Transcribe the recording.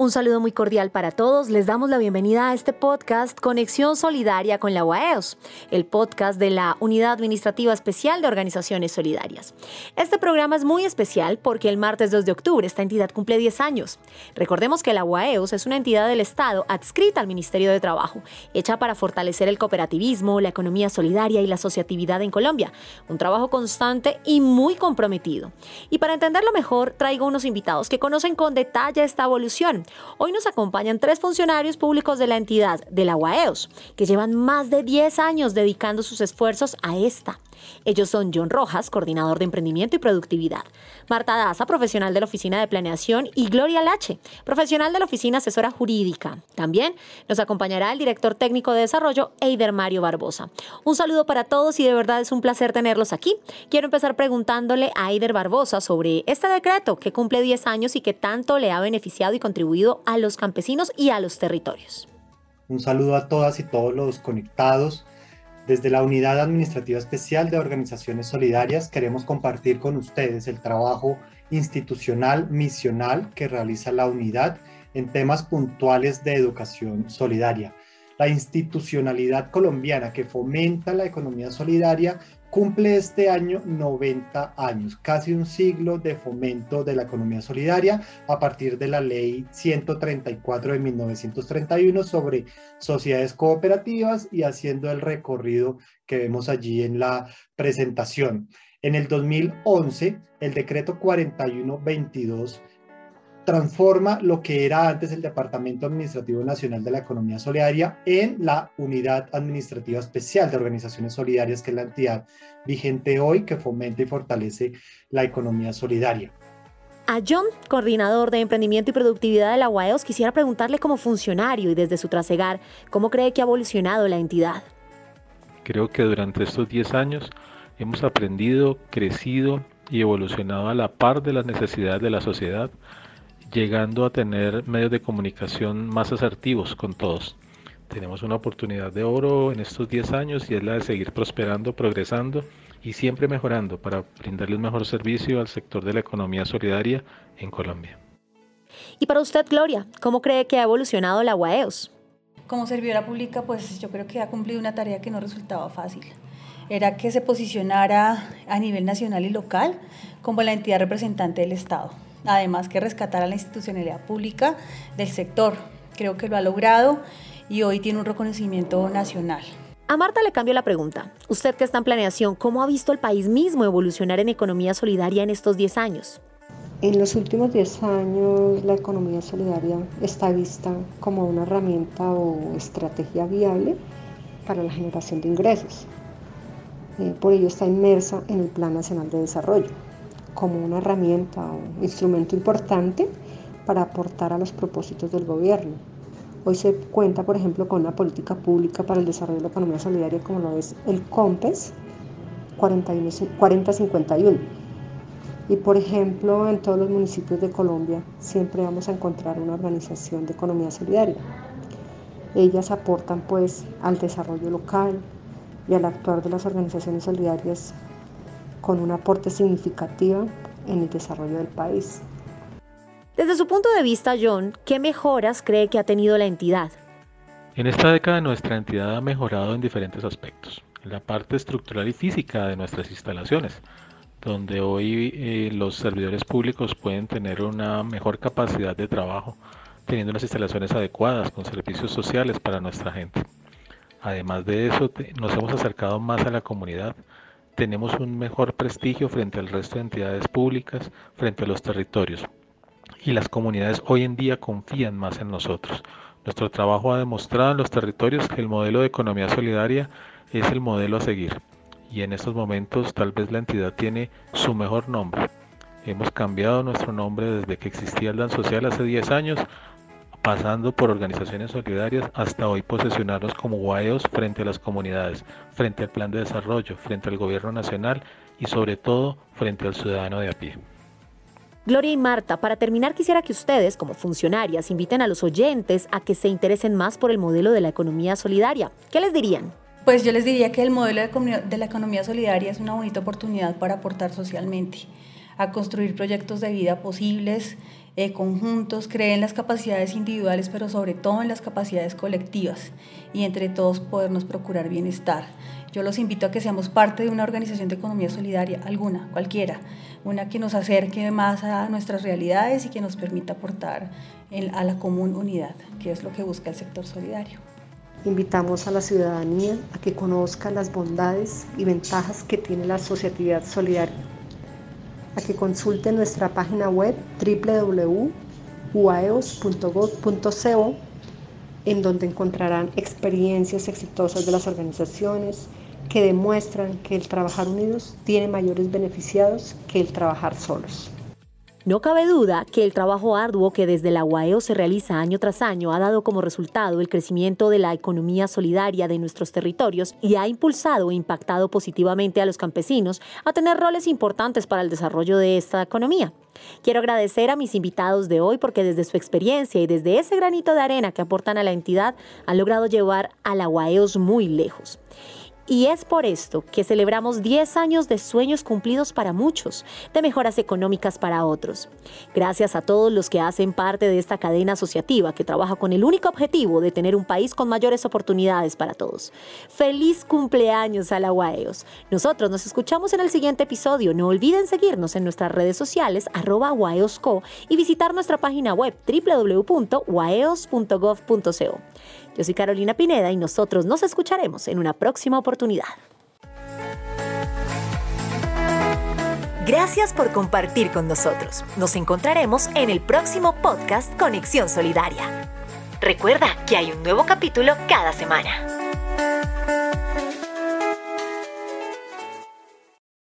Un saludo muy cordial para todos. Les damos la bienvenida a este podcast Conexión Solidaria con la UAEOS, el podcast de la Unidad Administrativa Especial de Organizaciones Solidarias. Este programa es muy especial porque el martes 2 de octubre esta entidad cumple 10 años. Recordemos que la UAEOS es una entidad del Estado adscrita al Ministerio de Trabajo, hecha para fortalecer el cooperativismo, la economía solidaria y la asociatividad en Colombia. Un trabajo constante y muy comprometido. Y para entenderlo mejor, traigo unos invitados que conocen con detalle esta evolución Hoy nos acompañan tres funcionarios públicos de la entidad, de la UAEOS, que llevan más de 10 años dedicando sus esfuerzos a esta. Ellos son John Rojas, coordinador de emprendimiento y productividad, Marta Daza, profesional de la Oficina de Planeación, y Gloria Lache, profesional de la Oficina Asesora Jurídica. También nos acompañará el director técnico de desarrollo, Eider Mario Barbosa. Un saludo para todos y de verdad es un placer tenerlos aquí. Quiero empezar preguntándole a Eider Barbosa sobre este decreto que cumple 10 años y que tanto le ha beneficiado y contribuido a los campesinos y a los territorios. Un saludo a todas y todos los conectados. Desde la Unidad Administrativa Especial de Organizaciones Solidarias queremos compartir con ustedes el trabajo institucional, misional que realiza la unidad en temas puntuales de educación solidaria. La institucionalidad colombiana que fomenta la economía solidaria cumple este año 90 años, casi un siglo de fomento de la economía solidaria a partir de la ley 134 de 1931 sobre sociedades cooperativas y haciendo el recorrido que vemos allí en la presentación. En el 2011, el decreto 4122 transforma lo que era antes el Departamento Administrativo Nacional de la Economía Solidaria en la Unidad Administrativa Especial de Organizaciones Solidarias, que es la entidad vigente hoy que fomenta y fortalece la economía solidaria. A John, coordinador de emprendimiento y productividad de la UAEOS, quisiera preguntarle como funcionario y desde su trasegar, ¿cómo cree que ha evolucionado la entidad? Creo que durante estos 10 años hemos aprendido, crecido y evolucionado a la par de las necesidades de la sociedad llegando a tener medios de comunicación más asertivos con todos. Tenemos una oportunidad de oro en estos 10 años y es la de seguir prosperando, progresando y siempre mejorando para brindarle un mejor servicio al sector de la economía solidaria en Colombia. Y para usted, Gloria, ¿cómo cree que ha evolucionado la UAEOS? Como servidora pública, pues yo creo que ha cumplido una tarea que no resultaba fácil. Era que se posicionara a nivel nacional y local como la entidad representante del Estado además que rescatar a la institucionalidad pública del sector. Creo que lo ha logrado y hoy tiene un reconocimiento nacional. A Marta le cambio la pregunta. Usted que está en planeación, ¿cómo ha visto el país mismo evolucionar en economía solidaria en estos 10 años? En los últimos 10 años la economía solidaria está vista como una herramienta o estrategia viable para la generación de ingresos. Eh, por ello está inmersa en el Plan Nacional de Desarrollo como una herramienta o instrumento importante para aportar a los propósitos del gobierno. Hoy se cuenta, por ejemplo, con una política pública para el desarrollo de la economía solidaria como lo es el COMPES 4051. Y por ejemplo, en todos los municipios de Colombia siempre vamos a encontrar una organización de economía solidaria. Ellas aportan pues al desarrollo local y al actuar de las organizaciones solidarias con un aporte significativo en el desarrollo del país. Desde su punto de vista, John, ¿qué mejoras cree que ha tenido la entidad? En esta década nuestra entidad ha mejorado en diferentes aspectos. En la parte estructural y física de nuestras instalaciones, donde hoy eh, los servidores públicos pueden tener una mejor capacidad de trabajo, teniendo las instalaciones adecuadas con servicios sociales para nuestra gente. Además de eso, nos hemos acercado más a la comunidad, tenemos un mejor prestigio frente al resto de entidades públicas, frente a los territorios. Y las comunidades hoy en día confían más en nosotros. Nuestro trabajo ha demostrado en los territorios que el modelo de economía solidaria es el modelo a seguir. Y en estos momentos tal vez la entidad tiene su mejor nombre. Hemos cambiado nuestro nombre desde que existía el DAN Social hace 10 años pasando por organizaciones solidarias hasta hoy posesionarnos como guaeos frente a las comunidades, frente al plan de desarrollo, frente al gobierno nacional y sobre todo frente al ciudadano de a pie. Gloria y Marta, para terminar quisiera que ustedes, como funcionarias, inviten a los oyentes a que se interesen más por el modelo de la economía solidaria. ¿Qué les dirían? Pues yo les diría que el modelo de la economía solidaria es una bonita oportunidad para aportar socialmente, a construir proyectos de vida posibles, eh, conjuntos, creen en las capacidades individuales, pero sobre todo en las capacidades colectivas y entre todos podernos procurar bienestar. Yo los invito a que seamos parte de una organización de economía solidaria, alguna, cualquiera, una que nos acerque más a nuestras realidades y que nos permita aportar a la común unidad, que es lo que busca el sector solidario. Invitamos a la ciudadanía a que conozca las bondades y ventajas que tiene la asociatividad solidaria a que consulte nuestra página web www.uaeos.gov.co en donde encontrarán experiencias exitosas de las organizaciones que demuestran que el trabajar unidos tiene mayores beneficiados que el trabajar solos. No cabe duda que el trabajo arduo que desde la UAEO se realiza año tras año ha dado como resultado el crecimiento de la economía solidaria de nuestros territorios y ha impulsado e impactado positivamente a los campesinos a tener roles importantes para el desarrollo de esta economía. Quiero agradecer a mis invitados de hoy porque desde su experiencia y desde ese granito de arena que aportan a la entidad han logrado llevar a la UAEOS muy lejos. Y es por esto que celebramos 10 años de sueños cumplidos para muchos, de mejoras económicas para otros. Gracias a todos los que hacen parte de esta cadena asociativa que trabaja con el único objetivo de tener un país con mayores oportunidades para todos. Feliz cumpleaños a la UAEOS. Nosotros nos escuchamos en el siguiente episodio. No olviden seguirnos en nuestras redes sociales arroba y visitar nuestra página web www.waeos.gov.co. Yo soy Carolina Pineda y nosotros nos escucharemos en una próxima oportunidad. Gracias por compartir con nosotros. Nos encontraremos en el próximo podcast Conexión Solidaria. Recuerda que hay un nuevo capítulo cada semana.